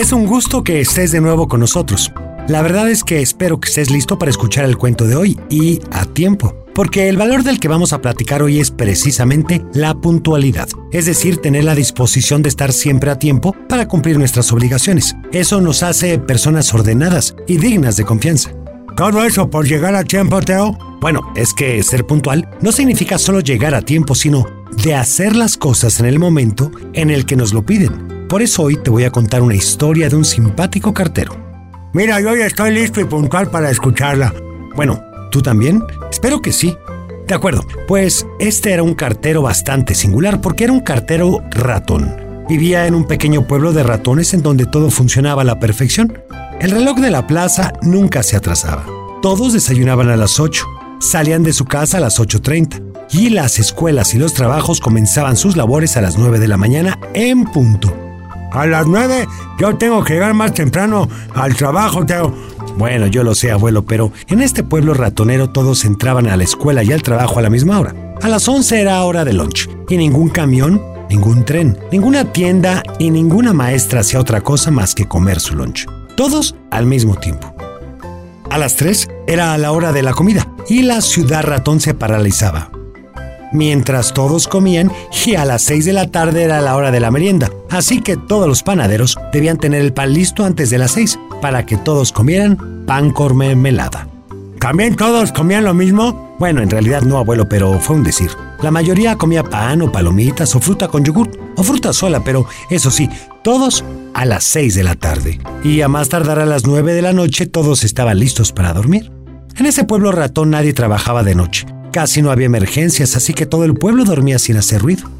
Es un gusto que estés de nuevo con nosotros. La verdad es que espero que estés listo para escuchar el cuento de hoy y a tiempo, porque el valor del que vamos a platicar hoy es precisamente la puntualidad, es decir, tener la disposición de estar siempre a tiempo para cumplir nuestras obligaciones. Eso nos hace personas ordenadas y dignas de confianza. ¿Todo eso por llegar a tiempo, Teo? Bueno, es que ser puntual no significa solo llegar a tiempo, sino de hacer las cosas en el momento en el que nos lo piden. Por eso hoy te voy a contar una historia de un simpático cartero. Mira, yo ya estoy listo y puntual para escucharla. Bueno, ¿tú también? Espero que sí. De acuerdo, pues este era un cartero bastante singular porque era un cartero ratón. Vivía en un pequeño pueblo de ratones en donde todo funcionaba a la perfección. El reloj de la plaza nunca se atrasaba. Todos desayunaban a las 8, salían de su casa a las 8.30 y las escuelas y los trabajos comenzaban sus labores a las 9 de la mañana en punto. A las 9 yo tengo que llegar más temprano al trabajo. Bueno, yo lo sé, abuelo, pero en este pueblo ratonero todos entraban a la escuela y al trabajo a la misma hora. A las 11 era hora de lunch y ningún camión, ningún tren, ninguna tienda y ninguna maestra hacía otra cosa más que comer su lunch todos al mismo tiempo. A las 3 era la hora de la comida y la ciudad ratón se paralizaba. Mientras todos comían y a las 6 de la tarde era la hora de la merienda, así que todos los panaderos debían tener el pan listo antes de las 6 para que todos comieran pan con mermelada. ¿También todos comían lo mismo? Bueno, en realidad no, abuelo, pero fue un decir. La mayoría comía pan o palomitas o fruta con yogur o fruta sola, pero eso sí, todos a las 6 de la tarde. Y a más tardar a las 9 de la noche todos estaban listos para dormir. En ese pueblo ratón nadie trabajaba de noche. Casi no había emergencias, así que todo el pueblo dormía sin hacer ruido.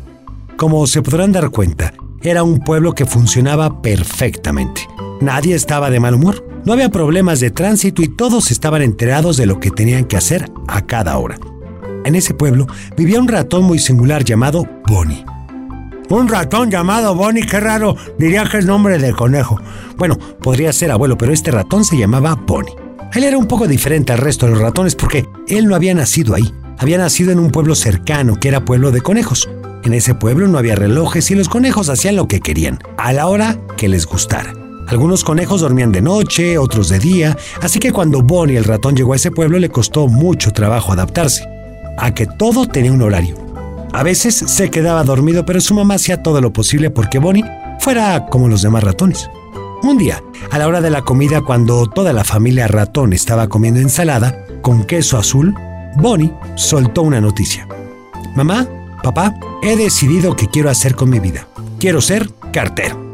Como se podrán dar cuenta, era un pueblo que funcionaba perfectamente. Nadie estaba de mal humor, no había problemas de tránsito y todos estaban enterados de lo que tenían que hacer a cada hora. En ese pueblo vivía un ratón muy singular llamado Bonnie. Un ratón llamado Bonnie, qué raro, diría que es nombre de conejo. Bueno, podría ser abuelo, pero este ratón se llamaba Bonnie. Él era un poco diferente al resto de los ratones porque él no había nacido ahí. Había nacido en un pueblo cercano que era pueblo de conejos. En ese pueblo no había relojes y los conejos hacían lo que querían, a la hora que les gustara. Algunos conejos dormían de noche, otros de día, así que cuando Bonnie el ratón llegó a ese pueblo le costó mucho trabajo adaptarse a que todo tenía un horario. A veces se quedaba dormido, pero su mamá hacía todo lo posible porque Bonnie fuera como los demás ratones. Un día, a la hora de la comida, cuando toda la familia ratón estaba comiendo ensalada con queso azul, Bonnie soltó una noticia. Mamá, papá, he decidido qué quiero hacer con mi vida. Quiero ser cartero.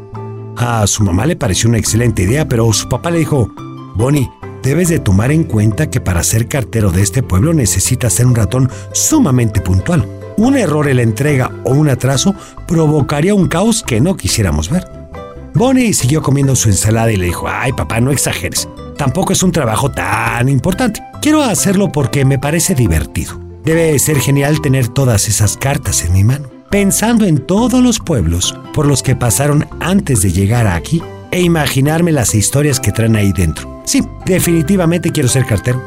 A su mamá le pareció una excelente idea, pero su papá le dijo, Bonnie, debes de tomar en cuenta que para ser cartero de este pueblo necesitas ser un ratón sumamente puntual. Un error en la entrega o un atraso provocaría un caos que no quisiéramos ver. Bonnie siguió comiendo su ensalada y le dijo, ay papá, no exageres. Tampoco es un trabajo tan importante. Quiero hacerlo porque me parece divertido. Debe ser genial tener todas esas cartas en mi mano, pensando en todos los pueblos por los que pasaron antes de llegar aquí e imaginarme las historias que traen ahí dentro. Sí, definitivamente quiero ser cartero.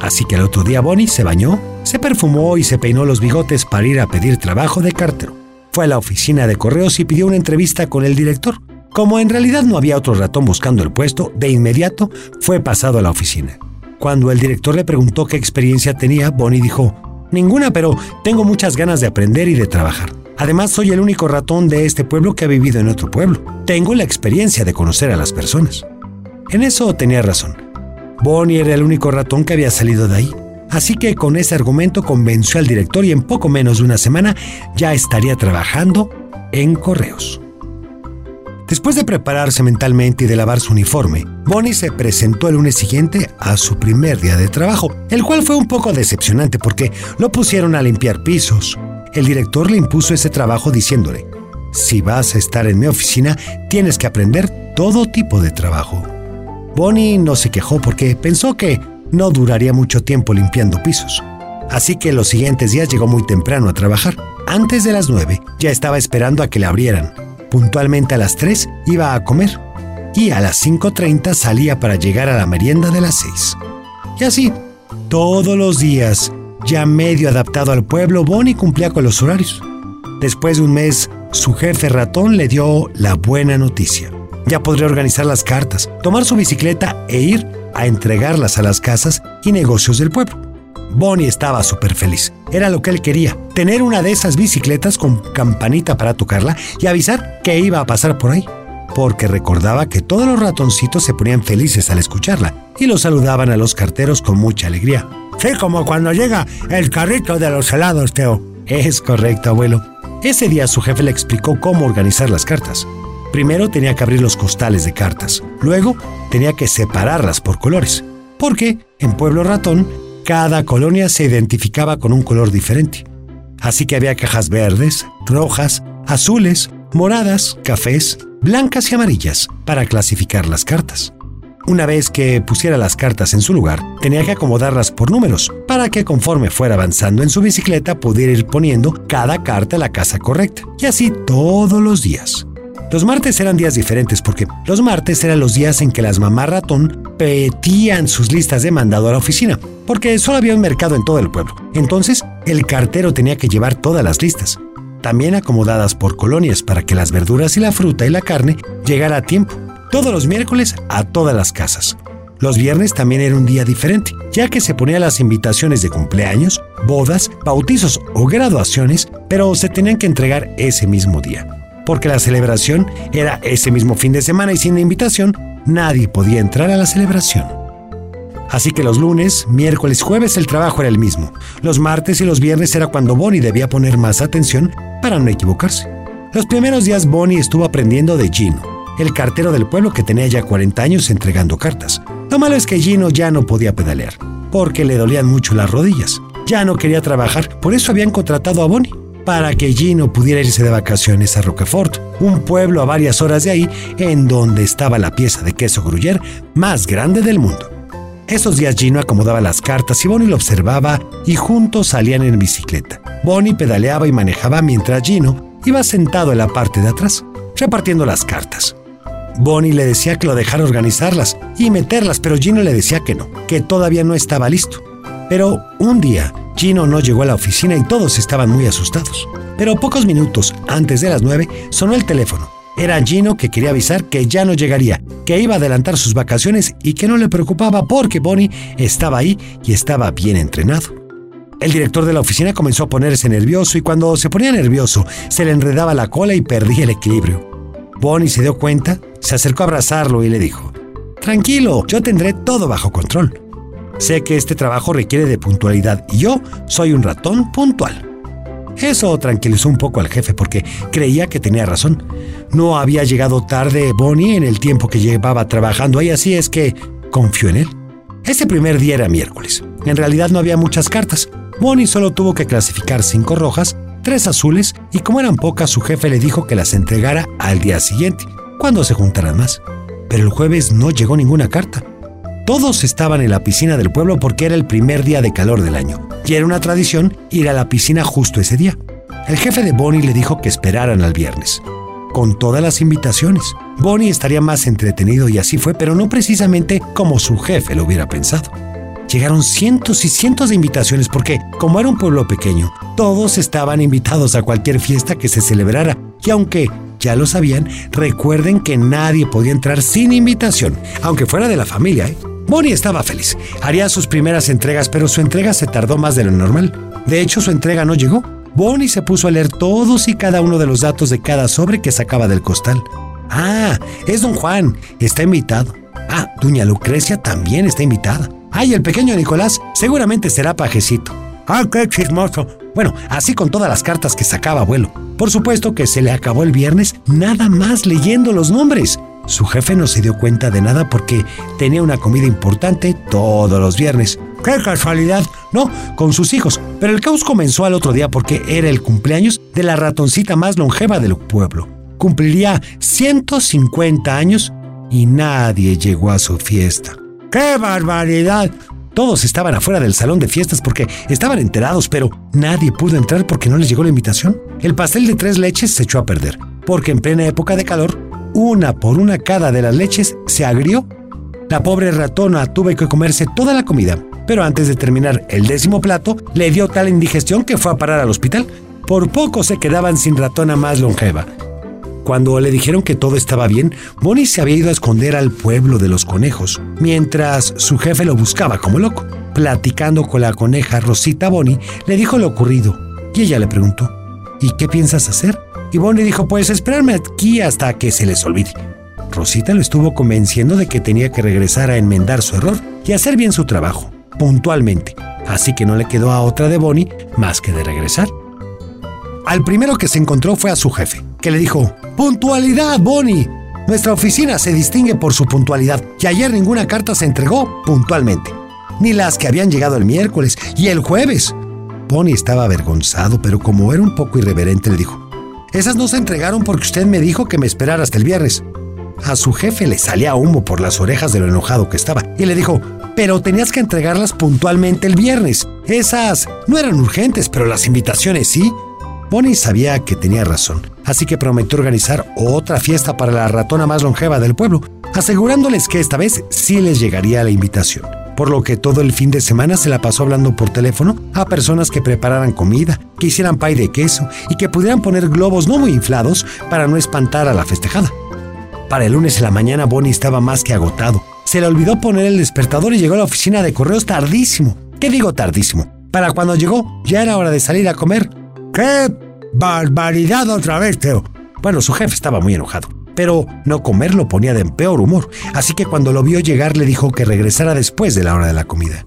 Así que el otro día Bonnie se bañó, se perfumó y se peinó los bigotes para ir a pedir trabajo de cartero. Fue a la oficina de correos y pidió una entrevista con el director. Como en realidad no había otro ratón buscando el puesto, de inmediato fue pasado a la oficina. Cuando el director le preguntó qué experiencia tenía, Bonnie dijo, Ninguna, pero tengo muchas ganas de aprender y de trabajar. Además, soy el único ratón de este pueblo que ha vivido en otro pueblo. Tengo la experiencia de conocer a las personas. En eso tenía razón. Bonnie era el único ratón que había salido de ahí. Así que con ese argumento convenció al director y en poco menos de una semana ya estaría trabajando en correos. Después de prepararse mentalmente y de lavar su uniforme, Bonnie se presentó el lunes siguiente a su primer día de trabajo, el cual fue un poco decepcionante porque lo pusieron a limpiar pisos, el director le impuso ese trabajo diciéndole, si vas a estar en mi oficina, tienes que aprender todo tipo de trabajo. Bonnie no se quejó porque pensó que no duraría mucho tiempo limpiando pisos. Así que los siguientes días llegó muy temprano a trabajar. Antes de las 9 ya estaba esperando a que le abrieran. Puntualmente a las 3 iba a comer. Y a las 5.30 salía para llegar a la merienda de las 6. Y así, todos los días, ya medio adaptado al pueblo, Bonnie cumplía con los horarios. Después de un mes, su jefe ratón le dio la buena noticia. Ya podría organizar las cartas, tomar su bicicleta e ir a entregarlas a las casas y negocios del pueblo. Bonnie estaba súper feliz. Era lo que él quería, tener una de esas bicicletas con campanita para tocarla y avisar que iba a pasar por ahí. Porque recordaba que todos los ratoncitos se ponían felices al escucharla y lo saludaban a los carteros con mucha alegría. Sí, como cuando llega el carrito de los helados, Teo. Es correcto, abuelo. Ese día su jefe le explicó cómo organizar las cartas. Primero tenía que abrir los costales de cartas, luego tenía que separarlas por colores, porque en Pueblo Ratón cada colonia se identificaba con un color diferente. Así que había cajas verdes, rojas, azules, moradas, cafés, blancas y amarillas para clasificar las cartas. Una vez que pusiera las cartas en su lugar, tenía que acomodarlas por números, para que conforme fuera avanzando en su bicicleta pudiera ir poniendo cada carta a la casa correcta, y así todos los días. Los martes eran días diferentes porque los martes eran los días en que las mamás ratón petían sus listas de mandado a la oficina, porque solo había un mercado en todo el pueblo. Entonces, el cartero tenía que llevar todas las listas, también acomodadas por colonias para que las verduras y la fruta y la carne llegara a tiempo, todos los miércoles a todas las casas. Los viernes también era un día diferente, ya que se ponían las invitaciones de cumpleaños, bodas, bautizos o graduaciones, pero se tenían que entregar ese mismo día porque la celebración era ese mismo fin de semana y sin invitación nadie podía entrar a la celebración. Así que los lunes, miércoles, jueves el trabajo era el mismo. Los martes y los viernes era cuando Bonnie debía poner más atención para no equivocarse. Los primeros días Bonnie estuvo aprendiendo de Gino, el cartero del pueblo que tenía ya 40 años entregando cartas. Lo malo es que Gino ya no podía pedalear, porque le dolían mucho las rodillas. Ya no quería trabajar, por eso habían contratado a Bonnie para que Gino pudiera irse de vacaciones a Roquefort, un pueblo a varias horas de ahí, en donde estaba la pieza de queso gruyer más grande del mundo. Esos días Gino acomodaba las cartas y Bonnie lo observaba y juntos salían en bicicleta. Bonnie pedaleaba y manejaba mientras Gino iba sentado en la parte de atrás, repartiendo las cartas. Bonnie le decía que lo dejara organizarlas y meterlas, pero Gino le decía que no, que todavía no estaba listo. Pero un día, Gino no llegó a la oficina y todos estaban muy asustados. Pero pocos minutos antes de las nueve sonó el teléfono. Era Gino que quería avisar que ya no llegaría, que iba a adelantar sus vacaciones y que no le preocupaba porque Bonnie estaba ahí y estaba bien entrenado. El director de la oficina comenzó a ponerse nervioso y cuando se ponía nervioso se le enredaba la cola y perdía el equilibrio. Bonnie se dio cuenta, se acercó a abrazarlo y le dijo, Tranquilo, yo tendré todo bajo control. Sé que este trabajo requiere de puntualidad y yo soy un ratón puntual. Eso tranquilizó un poco al jefe porque creía que tenía razón. No había llegado tarde Bonnie en el tiempo que llevaba trabajando ahí, así es que confió en él. Ese primer día era miércoles. En realidad no había muchas cartas. Bonnie solo tuvo que clasificar cinco rojas, tres azules y como eran pocas su jefe le dijo que las entregara al día siguiente, cuando se juntaran más. Pero el jueves no llegó ninguna carta. Todos estaban en la piscina del pueblo porque era el primer día de calor del año, y era una tradición ir a la piscina justo ese día. El jefe de Bonnie le dijo que esperaran al viernes, con todas las invitaciones. Bonnie estaría más entretenido y así fue, pero no precisamente como su jefe lo hubiera pensado. Llegaron cientos y cientos de invitaciones porque, como era un pueblo pequeño, todos estaban invitados a cualquier fiesta que se celebrara. Y aunque ya lo sabían, recuerden que nadie podía entrar sin invitación, aunque fuera de la familia. ¿eh? Bonnie estaba feliz. Haría sus primeras entregas, pero su entrega se tardó más de lo normal. De hecho, su entrega no llegó. Bonnie se puso a leer todos y cada uno de los datos de cada sobre que sacaba del costal. Ah, es don Juan. Está invitado. Ah, doña Lucrecia también está invitada. Ay, el pequeño Nicolás seguramente será pajecito. Ah, qué chismoso. Bueno, así con todas las cartas que sacaba abuelo. Por supuesto que se le acabó el viernes nada más leyendo los nombres. Su jefe no se dio cuenta de nada porque tenía una comida importante todos los viernes. ¡Qué casualidad! No, con sus hijos. Pero el caos comenzó al otro día porque era el cumpleaños de la ratoncita más longeva del pueblo. Cumpliría 150 años y nadie llegó a su fiesta. ¡Qué barbaridad! Todos estaban afuera del salón de fiestas porque estaban enterados, pero nadie pudo entrar porque no les llegó la invitación. El pastel de tres leches se echó a perder, porque en plena época de calor una por una cada de las leches se agrió. La pobre ratona tuvo que comerse toda la comida, pero antes de terminar el décimo plato, le dio tal indigestión que fue a parar al hospital. Por poco se quedaban sin ratona más longeva. Cuando le dijeron que todo estaba bien, Bonnie se había ido a esconder al pueblo de los conejos, mientras su jefe lo buscaba como loco. Platicando con la coneja Rosita, Bonnie le dijo lo ocurrido y ella le preguntó, ¿y qué piensas hacer? Y Bonnie dijo, pues esperarme aquí hasta que se les olvide. Rosita lo estuvo convenciendo de que tenía que regresar a enmendar su error y hacer bien su trabajo, puntualmente. Así que no le quedó a otra de Bonnie más que de regresar. Al primero que se encontró fue a su jefe, que le dijo, Puntualidad, Bonnie. Nuestra oficina se distingue por su puntualidad y ayer ninguna carta se entregó puntualmente, ni las que habían llegado el miércoles y el jueves. Bonnie estaba avergonzado, pero como era un poco irreverente le dijo, esas no se entregaron porque usted me dijo que me esperara hasta el viernes. A su jefe le salía humo por las orejas de lo enojado que estaba y le dijo, pero tenías que entregarlas puntualmente el viernes. Esas no eran urgentes, pero las invitaciones sí. Bonnie sabía que tenía razón, así que prometió organizar otra fiesta para la ratona más longeva del pueblo, asegurándoles que esta vez sí les llegaría la invitación. Por lo que todo el fin de semana se la pasó hablando por teléfono a personas que prepararan comida, que hicieran pay de queso y que pudieran poner globos no muy inflados para no espantar a la festejada. Para el lunes en la mañana Bonnie estaba más que agotado. Se le olvidó poner el despertador y llegó a la oficina de correos tardísimo. ¿Qué digo tardísimo? Para cuando llegó ya era hora de salir a comer. ¡Qué barbaridad otra vez, Teo! Bueno, su jefe estaba muy enojado, pero no comer lo ponía de peor humor, así que cuando lo vio llegar le dijo que regresara después de la hora de la comida.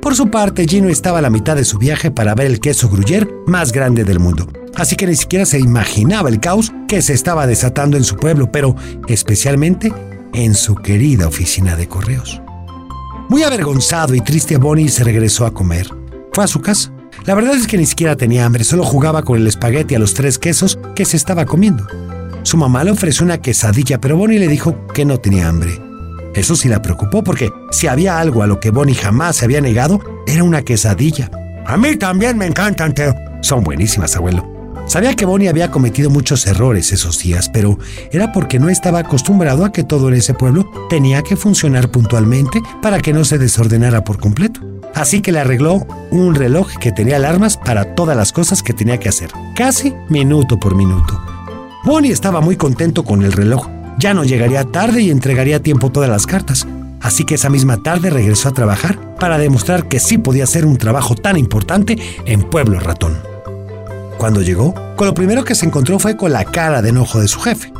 Por su parte, Gino estaba a la mitad de su viaje para ver el queso Gruyère más grande del mundo, así que ni siquiera se imaginaba el caos que se estaba desatando en su pueblo, pero especialmente en su querida oficina de correos. Muy avergonzado y triste, Bonnie se regresó a comer. Fue a su casa la verdad es que ni siquiera tenía hambre, solo jugaba con el espagueti a los tres quesos que se estaba comiendo. Su mamá le ofreció una quesadilla, pero Bonnie le dijo que no tenía hambre. Eso sí la preocupó porque si había algo a lo que Bonnie jamás se había negado, era una quesadilla. A mí también me encantan, Teo. Son buenísimas, abuelo. Sabía que Bonnie había cometido muchos errores esos días, pero era porque no estaba acostumbrado a que todo en ese pueblo tenía que funcionar puntualmente para que no se desordenara por completo. Así que le arregló un reloj que tenía alarmas para todas las cosas que tenía que hacer, casi minuto por minuto. Bonnie estaba muy contento con el reloj. Ya no llegaría tarde y entregaría a tiempo todas las cartas. Así que esa misma tarde regresó a trabajar para demostrar que sí podía hacer un trabajo tan importante en Pueblo Ratón. Cuando llegó, con lo primero que se encontró fue con la cara de enojo de su jefe.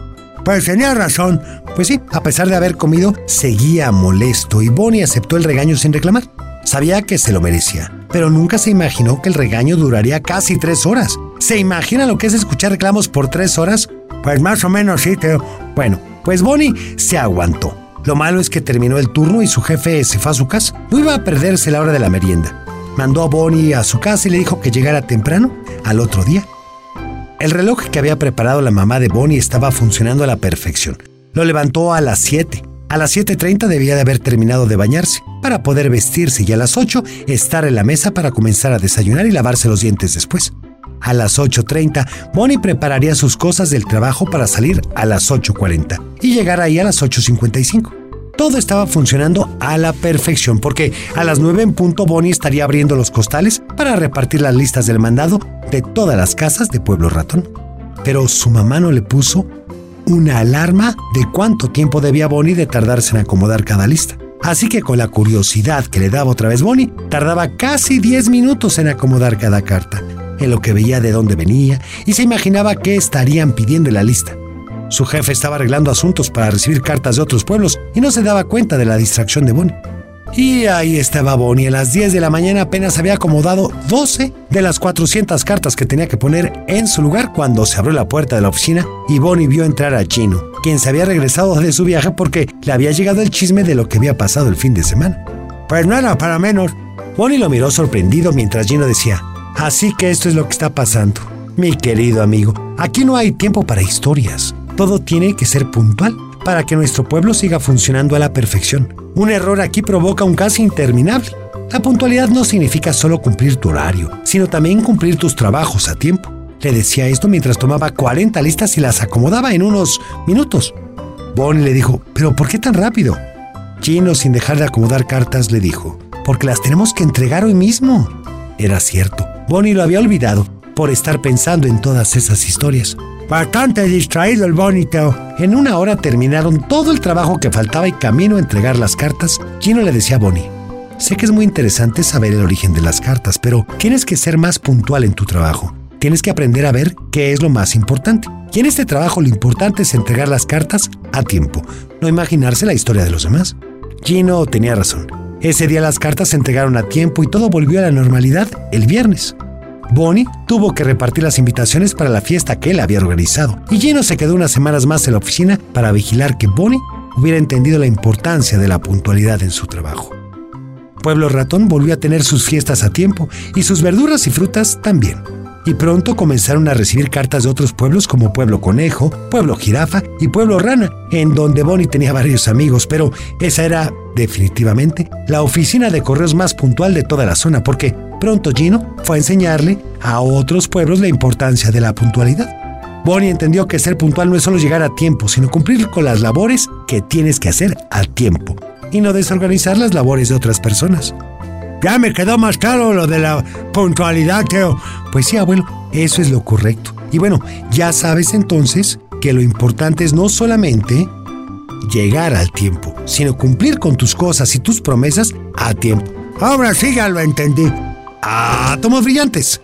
Pues tenía razón. Pues sí, a pesar de haber comido, seguía molesto y Bonnie aceptó el regaño sin reclamar. Sabía que se lo merecía, pero nunca se imaginó que el regaño duraría casi tres horas. ¿Se imagina lo que es escuchar reclamos por tres horas? Pues más o menos sí, Teo. Bueno, pues Bonnie se aguantó. Lo malo es que terminó el turno y su jefe se fue a su casa. No iba a perderse la hora de la merienda. Mandó a Bonnie a su casa y le dijo que llegara temprano al otro día. El reloj que había preparado la mamá de Bonnie estaba funcionando a la perfección. Lo levantó a las 7 a las 7.30 debía de haber terminado de bañarse para poder vestirse y a las 8 estar en la mesa para comenzar a desayunar y lavarse los dientes después. A las 8.30, Bonnie prepararía sus cosas del trabajo para salir a las 8.40 y llegar ahí a las 8.55. Todo estaba funcionando a la perfección porque a las 9 en punto Bonnie estaría abriendo los costales para repartir las listas del mandado de todas las casas de Pueblo Ratón. Pero su mamá no le puso una alarma de cuánto tiempo debía Bonnie de tardarse en acomodar cada lista. Así que con la curiosidad que le daba otra vez Bonnie, tardaba casi 10 minutos en acomodar cada carta, en lo que veía de dónde venía y se imaginaba qué estarían pidiendo en la lista. Su jefe estaba arreglando asuntos para recibir cartas de otros pueblos y no se daba cuenta de la distracción de Bonnie. Y ahí estaba Bonnie. A las 10 de la mañana apenas había acomodado 12 de las 400 cartas que tenía que poner en su lugar cuando se abrió la puerta de la oficina y Bonnie vio entrar a Gino, quien se había regresado de su viaje porque le había llegado el chisme de lo que había pasado el fin de semana. Pues no era para menos. Bonnie lo miró sorprendido mientras Gino decía, así que esto es lo que está pasando. Mi querido amigo, aquí no hay tiempo para historias. Todo tiene que ser puntual para que nuestro pueblo siga funcionando a la perfección. Un error aquí provoca un caso interminable. La puntualidad no significa solo cumplir tu horario, sino también cumplir tus trabajos a tiempo. Le decía esto mientras tomaba 40 listas y las acomodaba en unos minutos. Bonnie le dijo, ¿pero por qué tan rápido? Gino, sin dejar de acomodar cartas, le dijo, porque las tenemos que entregar hoy mismo. Era cierto, Bonnie lo había olvidado por estar pensando en todas esas historias. Bastante distraído el bonito. En una hora terminaron todo el trabajo que faltaba y camino a entregar las cartas, Gino le decía a Bonnie, sé que es muy interesante saber el origen de las cartas, pero tienes que ser más puntual en tu trabajo. Tienes que aprender a ver qué es lo más importante. Y en este trabajo lo importante es entregar las cartas a tiempo, no imaginarse la historia de los demás. Gino tenía razón. Ese día las cartas se entregaron a tiempo y todo volvió a la normalidad el viernes. Bonnie tuvo que repartir las invitaciones para la fiesta que él había organizado, y Gino se quedó unas semanas más en la oficina para vigilar que Bonnie hubiera entendido la importancia de la puntualidad en su trabajo. Pueblo Ratón volvió a tener sus fiestas a tiempo y sus verduras y frutas también. Y pronto comenzaron a recibir cartas de otros pueblos como Pueblo Conejo, Pueblo Jirafa y Pueblo Rana, en donde Bonnie tenía varios amigos, pero esa era definitivamente la oficina de correos más puntual de toda la zona, porque Pronto Gino fue a enseñarle a otros pueblos la importancia de la puntualidad. Bonnie entendió que ser puntual no es solo llegar a tiempo, sino cumplir con las labores que tienes que hacer a tiempo y no desorganizar las labores de otras personas. Ya me quedó más claro lo de la puntualidad, Teo. Pues sí, abuelo, eso es lo correcto. Y bueno, ya sabes entonces que lo importante es no solamente llegar al tiempo, sino cumplir con tus cosas y tus promesas a tiempo. Ahora sí ya lo entendí. átomos brillantes.